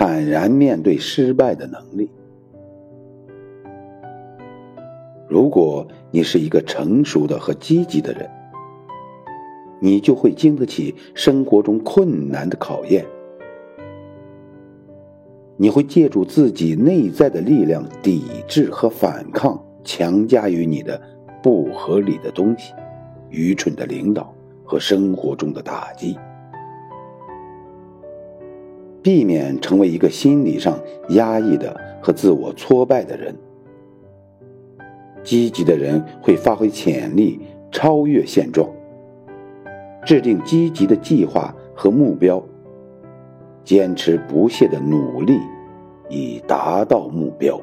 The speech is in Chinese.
坦然面对失败的能力。如果你是一个成熟的和积极的人，你就会经得起生活中困难的考验。你会借助自己内在的力量抵制和反抗强加于你的不合理的东西、愚蠢的领导和生活中的打击，避免成为一个心理上压抑的和自我挫败的人。积极的人会发挥潜力，超越现状，制定积极的计划和目标。坚持不懈的努力，以达到目标。